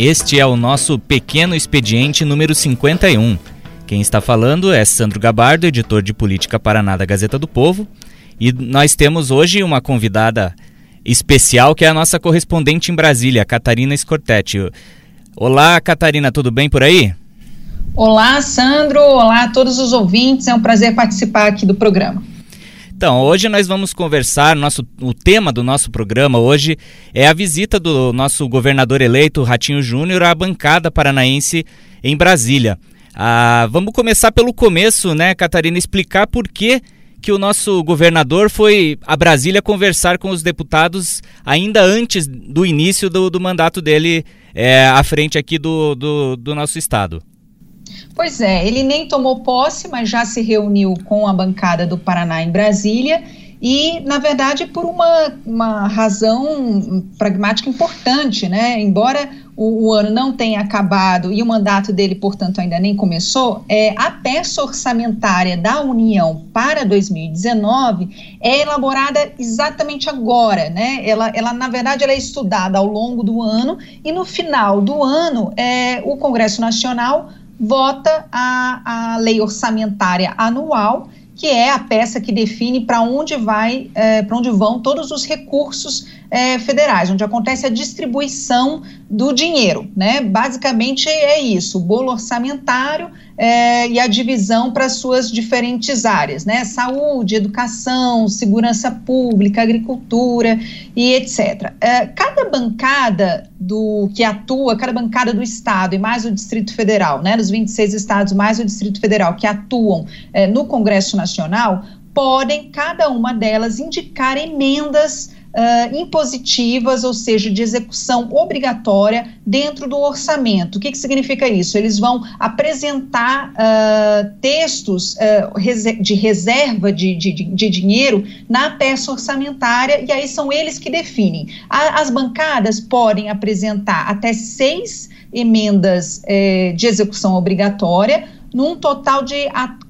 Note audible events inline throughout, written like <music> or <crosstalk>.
Este é o nosso pequeno expediente número 51. Quem está falando é Sandro Gabardo, editor de política Paraná da Gazeta do Povo, e nós temos hoje uma convidada especial que é a nossa correspondente em Brasília, Catarina Scortetti. Olá, Catarina, tudo bem por aí? Olá, Sandro. Olá a todos os ouvintes. É um prazer participar aqui do programa. Então, hoje nós vamos conversar, nosso, o tema do nosso programa hoje é a visita do nosso governador eleito, Ratinho Júnior, à bancada paranaense em Brasília. Ah, vamos começar pelo começo, né, Catarina, explicar por que, que o nosso governador foi a Brasília conversar com os deputados ainda antes do início do, do mandato dele é, à frente aqui do, do, do nosso estado. Pois é, ele nem tomou posse, mas já se reuniu com a bancada do Paraná em Brasília e, na verdade, por uma, uma razão pragmática importante, né? Embora o, o, ano não tenha acabado e o mandato dele, portanto, ainda nem começou, é, a peça orçamentária da União para 2019 é elaborada exatamente agora, né? Ela, ela na verdade, ela é estudada ao longo do ano e no final do ano é, o Congresso Nacional vota a, a lei orçamentária anual, que é a peça que define para onde vai, é, para onde vão todos os recursos é, federais, onde acontece a distribuição do dinheiro, né? Basicamente é isso, o bolo orçamentário é, e a divisão para suas diferentes áreas, né? Saúde, educação, segurança pública, agricultura e etc. É, cada bancada do que atua, cada bancada do estado e mais o Distrito Federal, né? Dos 26 estados mais o Distrito Federal que atuam é, no Congresso Nacional podem cada uma delas indicar emendas uh, impositivas, ou seja, de execução obrigatória dentro do orçamento. O que, que significa isso? Eles vão apresentar uh, textos uh, de reserva de, de, de, dinheiro na peça orçamentária e aí são eles que definem. A, as bancadas podem apresentar até seis emendas eh, de execução obrigatória num total de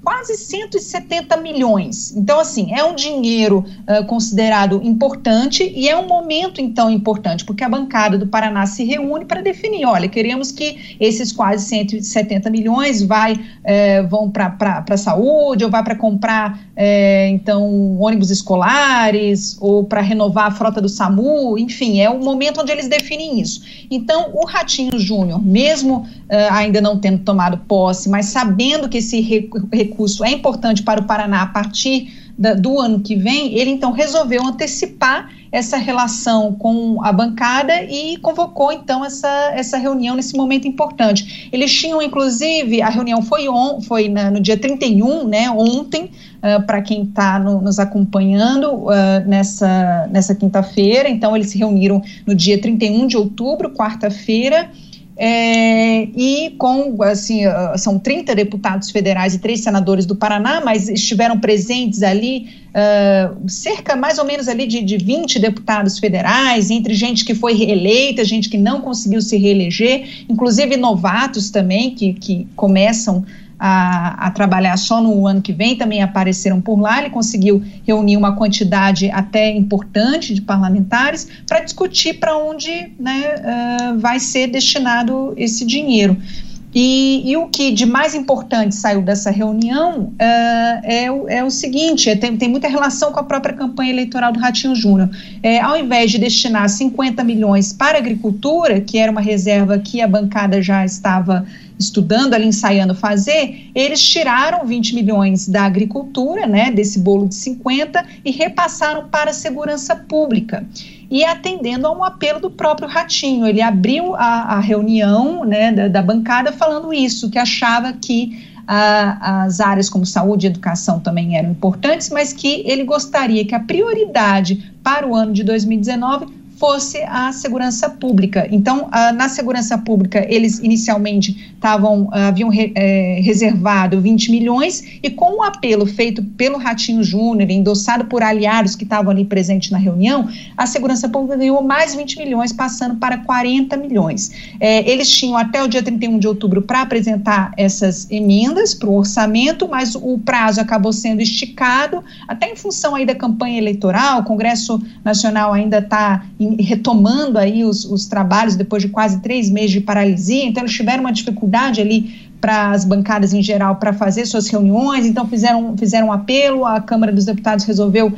quase 170 milhões. Então, assim, é um dinheiro uh, considerado importante e é um momento, então, importante, porque a bancada do Paraná se reúne para definir, olha, queremos que esses quase 170 milhões vai, eh, vão para a saúde, ou vai para comprar, eh, então, ônibus escolares, ou para renovar a frota do SAMU, enfim, é o momento onde eles definem isso. Então, o Ratinho Júnior, mesmo uh, ainda não tendo tomado posse, mas sabendo que esse recurso é importante para o Paraná a partir da, do ano que vem, ele então resolveu antecipar essa relação com a bancada e convocou então essa, essa reunião nesse momento importante. Eles tinham, inclusive, a reunião foi, on, foi na, no dia 31, né, ontem, uh, para quem está no, nos acompanhando uh, nessa, nessa quinta-feira, então eles se reuniram no dia 31 de outubro, quarta-feira, é, e com, assim, ah, são 30 deputados federais e três senadores do Paraná, mas estiveram presentes ali uh, cerca mais ou menos ali de, de 20 deputados federais, entre gente que foi reeleita, gente que não conseguiu se reeleger, inclusive novatos também, que, que começam a, a, trabalhar só no ano que vem, também apareceram por lá. Ele conseguiu reunir uma quantidade até importante de parlamentares para discutir para onde né, uh, vai ser destinado esse dinheiro. E, e, o que de mais importante saiu dessa reunião uh, é, o, é, o, seguinte: é, tem, tem, muita relação com a própria campanha eleitoral do Ratinho Júnior. É, ao invés de destinar 50 milhões para agricultura, que era uma reserva que a bancada já estava estudando ali, ensaiando fazer, eles tiraram 20 milhões da agricultura, né, desse bolo de 50, e repassaram para a segurança pública. E atendendo a um apelo do próprio Ratinho, ele abriu a, a reunião né, da, da bancada falando isso, que achava que as áreas como saúde e educação também eram importantes, mas que ele gostaria que a prioridade para o ano de 2019 fosse a segurança pública. Então, uh, na segurança pública, eles inicialmente estavam, uh, haviam re, é, reservado 20 milhões, e com o apelo feito pelo Ratinho Júnior, endossado por aliados que estavam ali presentes na reunião, a segurança pública ganhou mais 20 milhões, passando para 40 milhões. É, eles tinham até o dia 31 de outubro para apresentar essas emendas para o orçamento, mas o prazo acabou sendo esticado, até em função aí da campanha eleitoral, o Congresso Nacional ainda está em retomando aí os, os trabalhos depois de quase três meses de paralisia, então eles tiveram uma dificuldade ali para as bancadas em geral para fazer suas reuniões, então fizeram, fizeram um apelo, a Câmara dos Deputados resolveu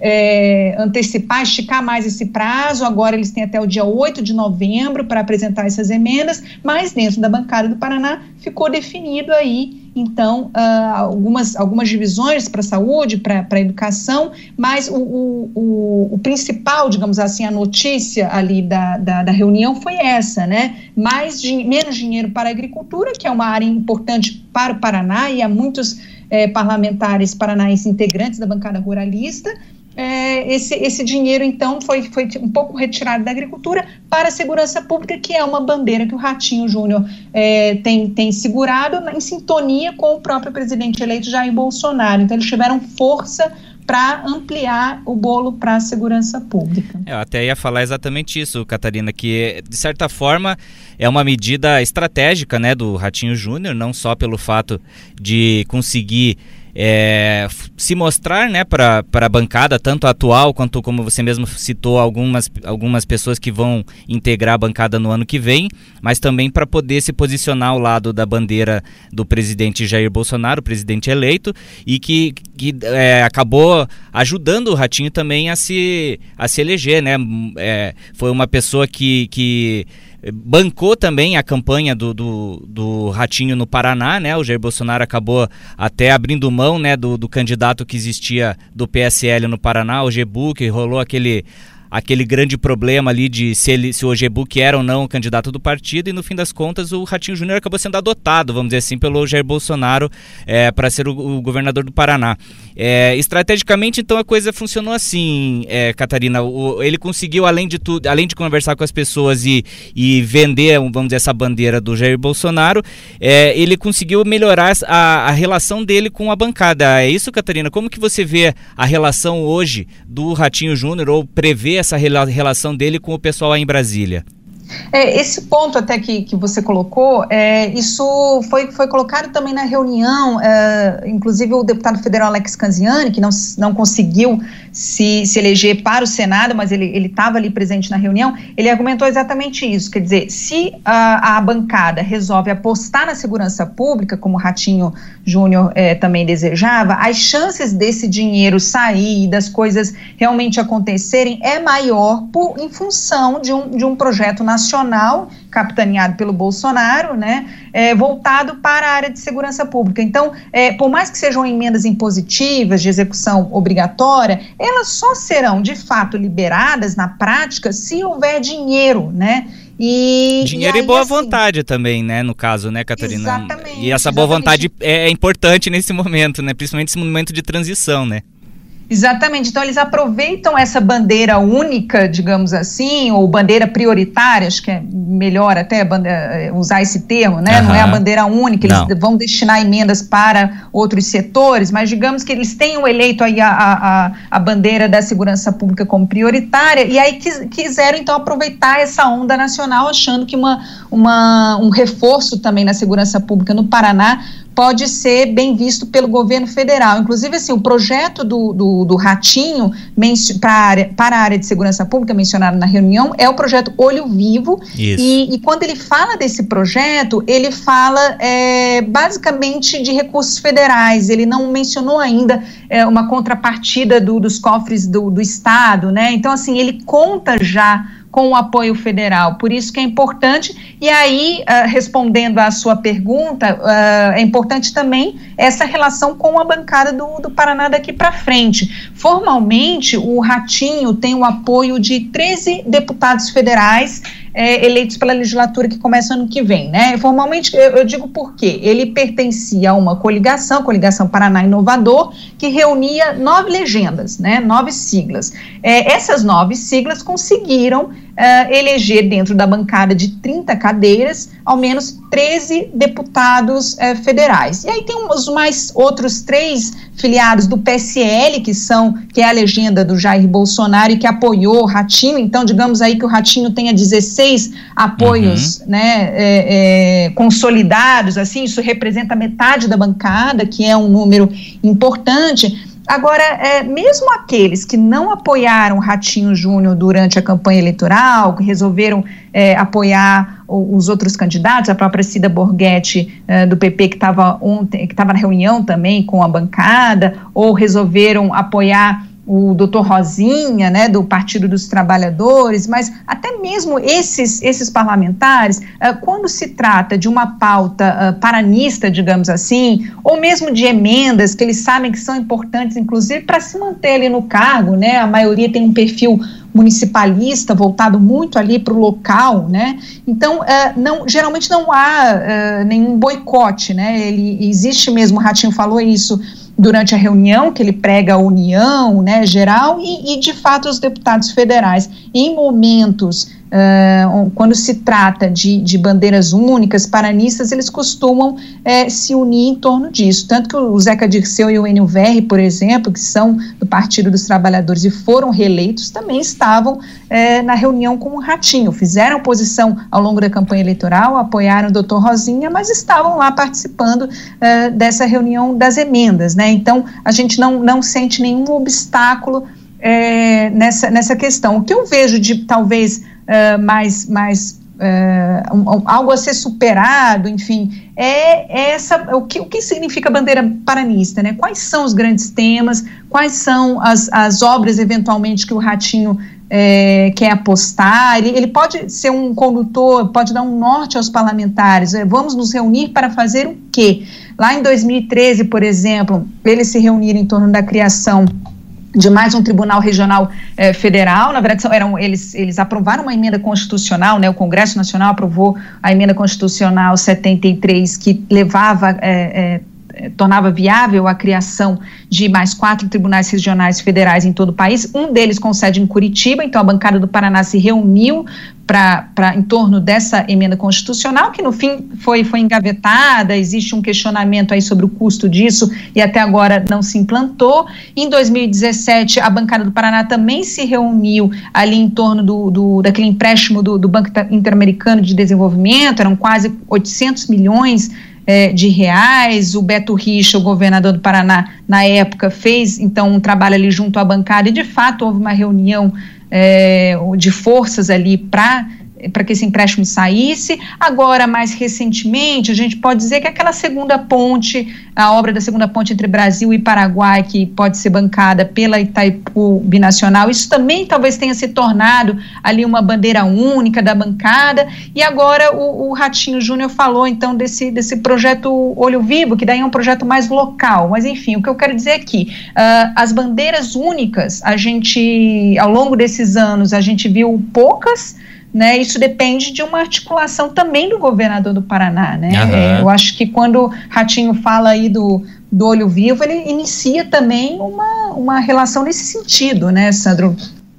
é, antecipar, esticar mais esse prazo. Agora eles têm até o dia 8 de novembro para apresentar essas emendas, mas dentro da bancada do Paraná ficou definido aí, então, uh, algumas, algumas divisões para a saúde, para a educação, mas o, o, o, o, principal, digamos assim, a notícia ali da, da, da reunião foi essa, né? Mais, menos dinheiro para a agricultura, que é uma área importante para o Paraná, e há muitos eh, parlamentares paranaenses integrantes da bancada ruralista, é, esse, esse dinheiro, então, foi, foi um pouco retirado da agricultura para a segurança pública, que é uma bandeira que o Ratinho Júnior é, tem, tem segurado em sintonia com o próprio presidente eleito Jair Bolsonaro. Então, eles tiveram força para ampliar o bolo para a segurança pública. Eu até ia falar exatamente isso, Catarina, que de certa forma é uma medida estratégica né, do Ratinho Júnior, não só pelo fato de conseguir é, se mostrar né, para a bancada, tanto atual quanto, como você mesmo citou, algumas, algumas pessoas que vão integrar a bancada no ano que vem, mas também para poder se posicionar ao lado da bandeira do presidente Jair Bolsonaro, presidente eleito, e que, que é, acabou ajudando o Ratinho também a se, a se eleger. Né? É, foi uma pessoa que. que bancou também a campanha do, do, do, Ratinho no Paraná, né? O Jair Bolsonaro acabou até abrindo mão né, do, do candidato que existia do PSL no Paraná, o Gebu, que rolou aquele aquele grande problema ali de se, ele, se o Ojebuk era ou não o candidato do partido, e no fim das contas o Ratinho Júnior acabou sendo adotado, vamos dizer assim, pelo Jair Bolsonaro é, para ser o, o, governador do Paraná. É, estrategicamente, então, a coisa funcionou assim, é, Catarina. O, ele conseguiu, além de tudo, além de conversar com as pessoas e, e vender, vamos dizer, essa bandeira do Jair Bolsonaro, é, ele conseguiu melhorar a, a relação dele com a bancada. É isso, Catarina? Como que você vê a relação hoje do Ratinho Júnior, ou prevê essa relação dele com o pessoal aí em Brasília? É, esse ponto até que, que você colocou, é, isso foi, foi colocado também na reunião, é, inclusive o deputado federal Alex Canziani, que não, não conseguiu se, se eleger para o Senado, mas ele estava ali presente na reunião, ele argumentou exatamente isso, quer dizer, se a, a bancada resolve apostar na segurança pública, como o Ratinho Júnior é, também desejava, as chances desse dinheiro sair, das coisas realmente acontecerem, é maior por, em função de um, de um projeto nacional nacional, capitaneado pelo Bolsonaro, né, é, voltado para a área de segurança pública. Então, é, por mais que sejam emendas impositivas de execução obrigatória, elas só serão de fato liberadas na prática se houver dinheiro, né? E, Dinheiro e, aí, e boa assim, vontade também, né? No caso, né, Catarina? Exatamente. E essa boa vontade é, é importante nesse momento, né? Principalmente nesse momento de transição, né? Exatamente. Então, eles aproveitam essa bandeira única, digamos assim, ou bandeira prioritária, acho que é melhor até bandeira, usar esse termo, né? Uhum. Não é a bandeira única, eles Não. vão destinar emendas para outros setores, mas digamos que eles tenham eleito aí a, a, a bandeira da segurança pública como prioritária, e aí quis, quiseram, então, aproveitar essa onda nacional, achando que uma, uma, um reforço também na segurança pública no Paraná pode ser bem visto pelo governo federal. Inclusive, assim, o projeto do, do, do Ratinho para a, área, para a área de segurança pública mencionado na reunião é o projeto Olho Vivo. E, e, quando ele fala desse projeto, ele fala é, basicamente de recursos federais. Ele não mencionou ainda é, uma contrapartida do, dos cofres do, do Estado, né? Então, assim, ele conta já com o apoio federal. Por isso que é importante. E aí, uh, respondendo à sua pergunta, uh, é importante também essa relação com a bancada do, do Paraná daqui para frente. Formalmente, o Ratinho tem o apoio de 13 deputados federais é, eleitos pela legislatura que começa ano que vem, né? Formalmente, eu, eu digo por quê? Ele pertencia a uma coligação, coligação Paraná Inovador, que reunia nove legendas, né? Nove siglas. É, essas nove siglas conseguiram uh, eleger dentro da bancada de 30 cadeiras, ao menos 13 deputados uh, federais. E aí tem os mais outros três filiados do PSL, que são, que é a legenda do Jair Bolsonaro e que apoiou o Ratinho, então digamos aí que o Ratinho tenha 16 apoios uhum. né, é, é, consolidados, assim, isso representa metade da bancada, que é um número importante. Agora, é, mesmo aqueles que não apoiaram Ratinho Júnior durante a campanha eleitoral, que resolveram é, apoiar os outros candidatos, a própria Cida Borghetti é, do PP, que estava que estava na reunião também com a bancada, ou resolveram apoiar o doutor Rosinha, né, do Partido dos Trabalhadores, mas até mesmo esses, esses parlamentares, uh, quando se trata de uma pauta uh, paranista, digamos assim, ou mesmo de emendas que eles sabem que são importantes, inclusive para se manter ali no cargo, né, a maioria tem um perfil municipalista voltado muito ali para o local, né? Então, uh, não, geralmente não há nenhum boicote, né? Ele existe mesmo, o Ratinho falou isso durante a reunião que ele prega a união né, geral e, e, de fato, os deputados federais, em momentos Uh, quando se trata de, de, bandeiras únicas, paranistas, eles costumam uh, se unir em torno disso. Tanto que o Zeca Dirceu e o Enio Verri, por exemplo, que são do Partido dos Trabalhadores e foram reeleitos, também estavam uh, na reunião com o Ratinho. Fizeram oposição ao longo da campanha eleitoral, apoiaram o doutor Rosinha, mas estavam lá participando dessa reunião das emendas. Né? Então, a gente não, não sente nenhum obstáculo nessa, nessa questão. O que eu vejo de talvez uh, mais, mais uh, um, algo a ser superado, enfim, é, essa o que, o que significa bandeira paranista, né? Quais são os grandes temas, quais são as, as obras eventualmente que o Ratinho é, quer apostar, ele, ele, pode ser um condutor, pode dar um norte aos parlamentares. É, vamos nos reunir para fazer o quê? Lá em 2013, por exemplo, eles se reuniram em torno da criação de mais um tribunal regional eh, federal. Na verdade, eram, eles, eles aprovaram uma emenda constitucional, né, o Congresso Nacional aprovou a emenda constitucional 73, que levava. Eh, eh, tornava viável a criação de mais quatro tribunais regionais federais em todo o país, um deles com sede em Curitiba, então a bancada do Paraná se reuniu para em torno dessa emenda constitucional, que no fim foi, foi engavetada, existe um questionamento aí sobre o custo disso e até agora não se implantou. Em 2017, a bancada do Paraná também se reuniu ali em torno do, do daquele empréstimo do, do Banco Interamericano de Desenvolvimento, eram quase 800 milhões é, de reais. O Beto Richa, o governador do Paraná, na época, fez então um trabalho ali junto à bancada e de fato houve uma reunião é, de forças ali para para que esse empréstimo saísse. Agora, mais recentemente, a gente pode dizer que aquela segunda ponte, a obra da segunda ponte entre Brasil e Paraguai, que pode ser bancada pela Itaipu Binacional, isso também talvez tenha se tornado ali uma bandeira única da bancada. E agora o, o Ratinho Júnior falou então desse, desse projeto Olho Vivo, que daí é um projeto mais local. Mas enfim, o que eu quero dizer é que uh, as bandeiras únicas, a gente, ao longo desses anos, a gente viu poucas né, isso depende de uma articulação também do governador do Paraná, né? Uhum. Eu acho que quando Ratinho fala aí do, do olho vivo, ele inicia também uma, uma relação nesse sentido, né, Sandro?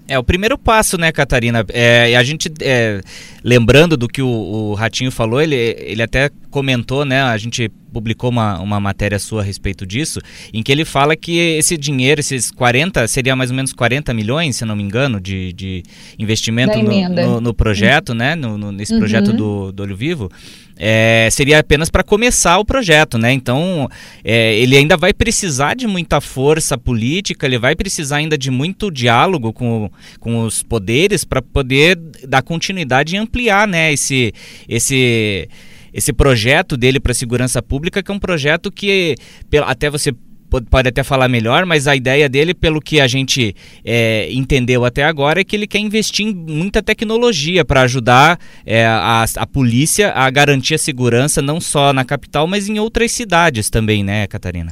É, o primeiro passo, né, Catarina? É, a gente, é, lembrando do que o, o, Ratinho falou, ele, ele até comentou, né? A gente publicou uma, uma matéria sua a respeito disso, em que ele fala que esse dinheiro, esses 40, seria mais ou menos 40 milhões, se não me engano, de, de investimento no, no, no, projeto, né? No, no nesse uhum. projeto do, do Olho Vivo é, seria apenas para começar o projeto, né? Então, é, ele ainda vai precisar de muita força política, ele vai precisar ainda de muito diálogo com, com os poderes para poder dar continuidade e ampliar, né? Esse, esse, esse projeto dele para segurança pública, que é um projeto que, até você pode até falar melhor, mas a ideia dele, pelo que a gente é, entendeu até agora, é que ele quer investir em muita tecnologia para ajudar é, a, a polícia a garantir a segurança não só na capital, mas em outras cidades também, né, Catarina?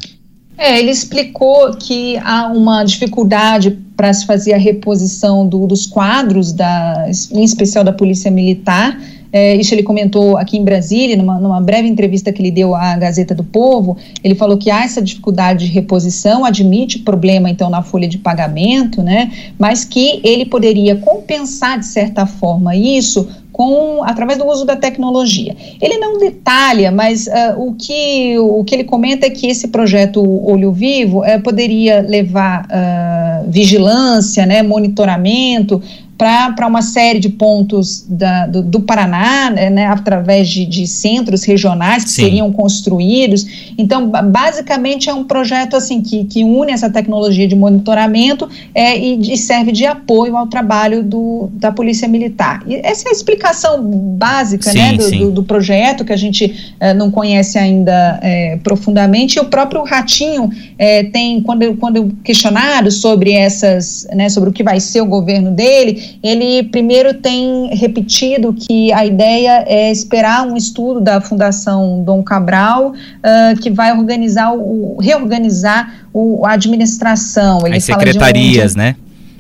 É, ele explicou que há uma dificuldade para se fazer a reposição do, dos quadros, da, em especial da Polícia Militar, é, isso ele comentou aqui em Brasília, numa, numa, breve entrevista que ele deu à Gazeta do Povo. Ele falou que há essa dificuldade de reposição, admite problema, então, na folha de pagamento, né? Mas que ele poderia compensar, de certa forma, isso com através do uso da tecnologia. Ele não detalha, mas uh, o, que, o que ele comenta é que esse projeto Olho Vivo uh, poderia levar uh, vigilância, né, monitoramento, para uma série de pontos da, do, do, Paraná, né, né através de, de, centros regionais que Sim. seriam construídos. Então, basicamente, é um projeto assim que, que une essa tecnologia de monitoramento é, e, e, serve de apoio ao trabalho do, da Polícia Militar. E essa é a explicação básica sim, né, do, do, do, projeto, que a gente é, não conhece ainda é, profundamente. E o próprio Ratinho é, tem, quando, quando questionado sobre essas, né, sobre o que vai ser o governo dele, ele primeiro tem repetido que a ideia é esperar um estudo da Fundação Dom Cabral, uh, que vai organizar o, reorganizar o, a administração. Ele As secretarias, um, né?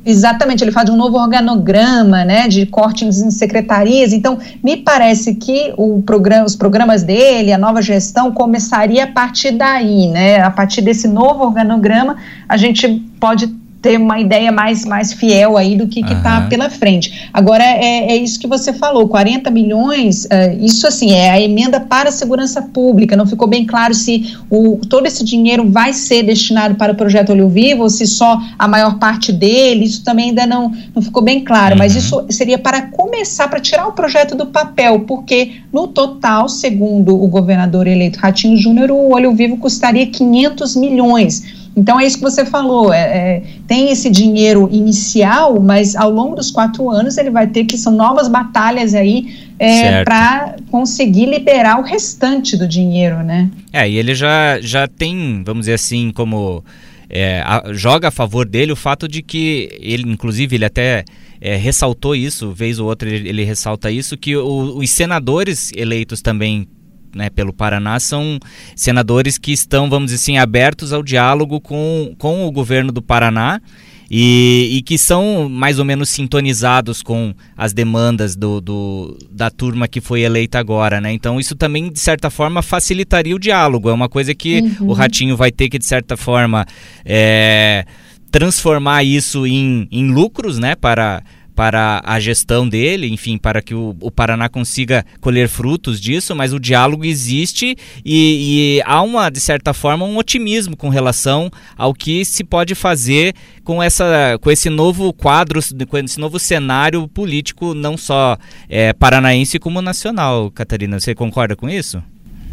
Exatamente, ele fala de um novo organograma, né, de cortes em secretarias. Então, me parece que o programa, os programas dele, a nova gestão, começaria a partir daí, né? A partir desse novo organograma, a gente pode ter uma ideia mais, mais fiel aí do que está pela frente. Agora, é, é isso que você falou, 40 milhões, uh, isso assim, é a emenda para a segurança pública, não ficou bem claro se o, todo esse dinheiro vai ser destinado para o projeto Olho Vivo ou se só a maior parte dele, isso também ainda não, não ficou bem claro, uhum. mas isso seria para começar, para tirar o projeto do papel, porque no total, segundo o governador eleito Ratinho Júnior, o Olho Vivo custaria 500 milhões, então é isso que você falou, é, é, tem esse dinheiro inicial, mas ao longo dos quatro anos ele vai ter que são novas batalhas aí é, para conseguir liberar o restante do dinheiro, né? É, e ele já, já tem, vamos dizer assim, como é, a, joga a favor dele o fato de que ele, inclusive, ele até é, ressaltou isso, vez ou outra ele, ele ressalta isso, que o, os senadores eleitos também né, pelo Paraná são senadores que estão, vamos dizer assim, abertos ao diálogo com, com o governo do Paraná e, e, que são mais ou menos sintonizados com as demandas do, do, da turma que foi eleita agora, né? Então isso também, de certa forma, facilitaria o diálogo. É uma coisa que uhum. o Ratinho vai ter que, de certa forma, é, transformar isso em, em lucros, né? Para para a gestão dele, enfim, para que o, o Paraná consiga colher frutos disso, mas o diálogo existe e, e, há uma, de certa forma, um otimismo com relação ao que se pode fazer com, essa, com esse novo quadro, com esse novo cenário político, não só é, paranaense como nacional. Catarina, você concorda com isso?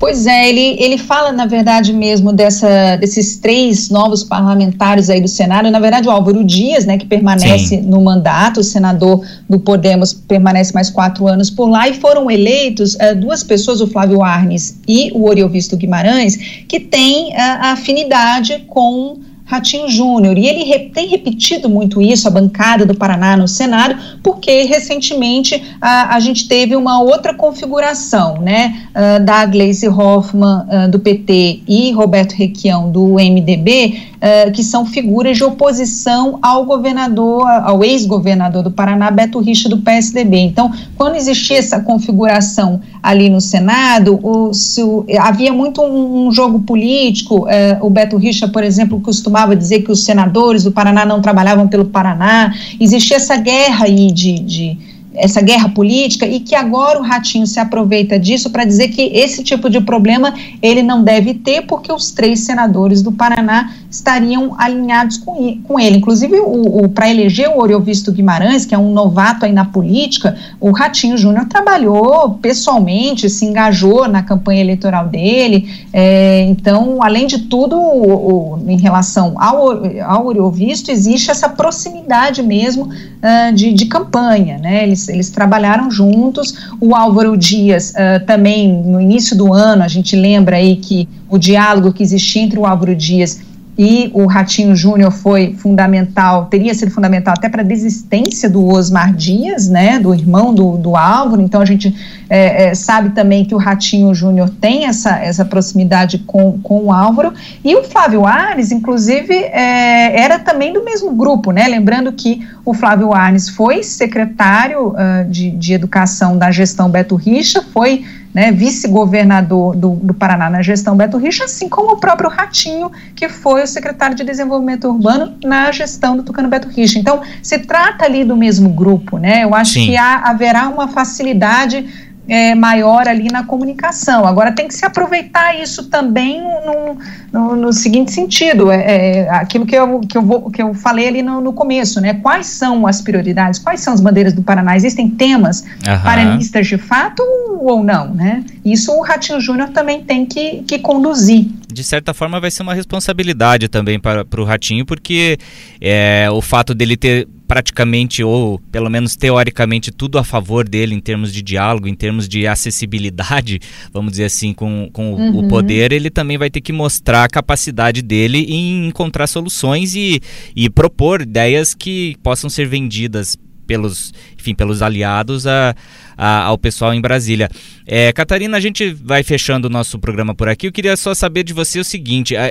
Pois é, ele, ele fala, na verdade, mesmo dessa, desses três novos parlamentares aí do Senado. Na verdade, o Álvaro Dias, né, que permanece Sim. no mandato, o senador do Podemos permanece mais quatro anos por lá, e foram eleitos uh, duas pessoas, o Flávio Arnes e o Oriovisto Guimarães, que têm uh, afinidade com Ratinho Júnior. E ele tem repetido muito isso, a bancada do Paraná no Senado, porque recentemente a, a gente teve uma outra configuração, né? Uh, da Gleisi Hoffmann uh, do PT e Roberto Requião do MDB, uh, que são figuras de oposição ao governador, ao ex-governador do Paraná, Beto Richa, do PSDB. Então, quando existia essa configuração ali no Senado, o, se, havia muito um, um jogo político. o Beto Richa, por exemplo, costumava costumava dizer que os senadores do Paraná não trabalhavam pelo Paraná. Existia essa guerra aí de, de essa guerra política e que agora o Ratinho se aproveita disso para dizer que esse tipo de problema ele não deve ter porque os três senadores do Paraná estariam alinhados com, com ele. Inclusive, o, o para eleger o Oriovisto Guimarães, que é um novato aí na política, o Ratinho Júnior trabalhou pessoalmente, se engajou na campanha eleitoral dele. É, então, além de tudo, o, o, em relação ao, ao Oriovisto, existe essa proximidade mesmo uh, de, de campanha, né? Eles eles, eles trabalharam juntos. O Álvaro Dias uh, também, no início do ano, a gente lembra aí que o diálogo que existia entre o Álvaro Dias e o Ratinho Júnior foi fundamental, teria sido fundamental até para a desistência do Osmar Dias, né, do irmão do, do Álvaro, então a gente é, é, sabe também que o Ratinho Júnior tem essa, essa proximidade com, com o Álvaro, e o Flávio Ares, inclusive, é, era também do mesmo grupo, né, lembrando que o Flávio Ares foi secretário uh, de, de Educação da gestão Beto Richa, foi né, vice-governador do, do, Paraná na gestão Beto Richa, assim como o próprio Ratinho, que foi o secretário de Desenvolvimento Urbano na gestão do Tucano Beto Richa. Então, se trata ali do mesmo grupo, né? Eu acho Sim. que há, haverá uma facilidade é, maior ali na comunicação. Agora tem que se aproveitar isso também no, no, no seguinte sentido, é, é, aquilo que eu, que, eu vou, que eu falei ali no, no, começo, né? Quais são as prioridades, quais são as bandeiras do Paraná? Existem temas uhum. paranistas de fato ou não, né? Isso o Ratinho Júnior também tem que, que conduzir de certa forma vai ser uma responsabilidade também para, para o Ratinho, porque é, o fato dele ter praticamente, ou pelo menos teoricamente, tudo a favor dele em termos de diálogo, em termos de acessibilidade, <laughs> vamos dizer assim, com, com uhum. o poder, ele também vai ter que mostrar a capacidade dele em encontrar soluções e, e propor ideias que possam ser vendidas pelos, enfim, pelos aliados a, a, ao pessoal em Brasília. É, Catarina, a gente vai fechando o nosso programa por aqui. Eu queria só saber de você o seguinte: a,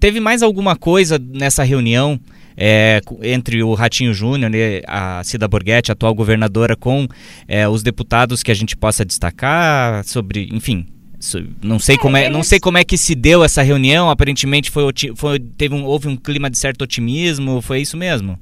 teve mais alguma coisa nessa reunião? É, entre o Ratinho Júnior, né, a Cida Borghetti, atual governadora, com é, os deputados que a gente possa destacar sobre, enfim, não sei como é, não sei como é que se deu essa reunião. Aparentemente foi, foi teve um, houve um clima de certo otimismo. Foi isso mesmo?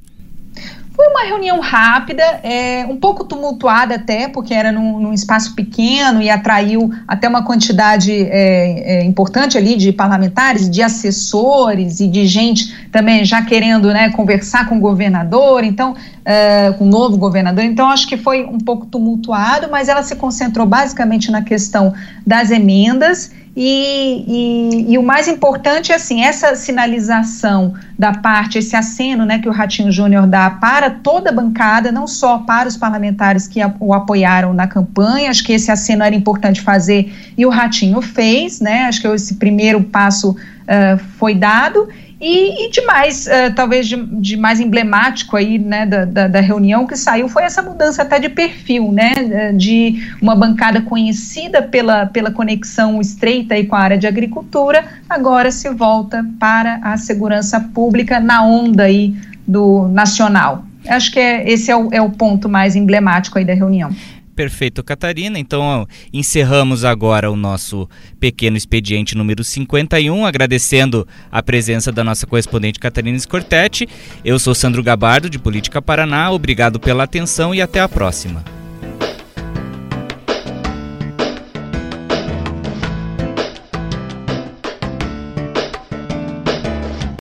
Foi uma reunião rápida, é, um pouco tumultuada até, porque era num, num, espaço pequeno e atraiu até uma quantidade é, é, importante ali de parlamentares, de assessores e de gente também já querendo né, conversar com o governador, então, é, com o novo governador. Então, acho que foi um pouco tumultuado, mas ela se concentrou basicamente na questão das emendas e, e, e, o mais importante é assim, essa sinalização da parte, esse aceno né, que o Ratinho Júnior dá para toda a bancada, não só para os parlamentares que o apoiaram na campanha, acho que esse aceno era importante fazer e o Ratinho fez, né? Acho que esse primeiro passo uh, foi dado. E, e de mais, uh, talvez de, de, mais emblemático aí, né, da, da, da, reunião que saiu foi essa mudança até de perfil, né, eh, de uma bancada conhecida pela, pela conexão estreita aí com a área de agricultura, agora se volta para a segurança pública na onda aí do nacional. Acho que é, esse é o, é o ponto mais emblemático aí da reunião. Perfeito, Catarina. Então, encerramos agora o nosso pequeno expediente número 51, agradecendo a presença da nossa correspondente Catarina Scortetti. Eu sou Sandro Gabardo, de Política Paraná. Obrigado pela atenção e até a próxima.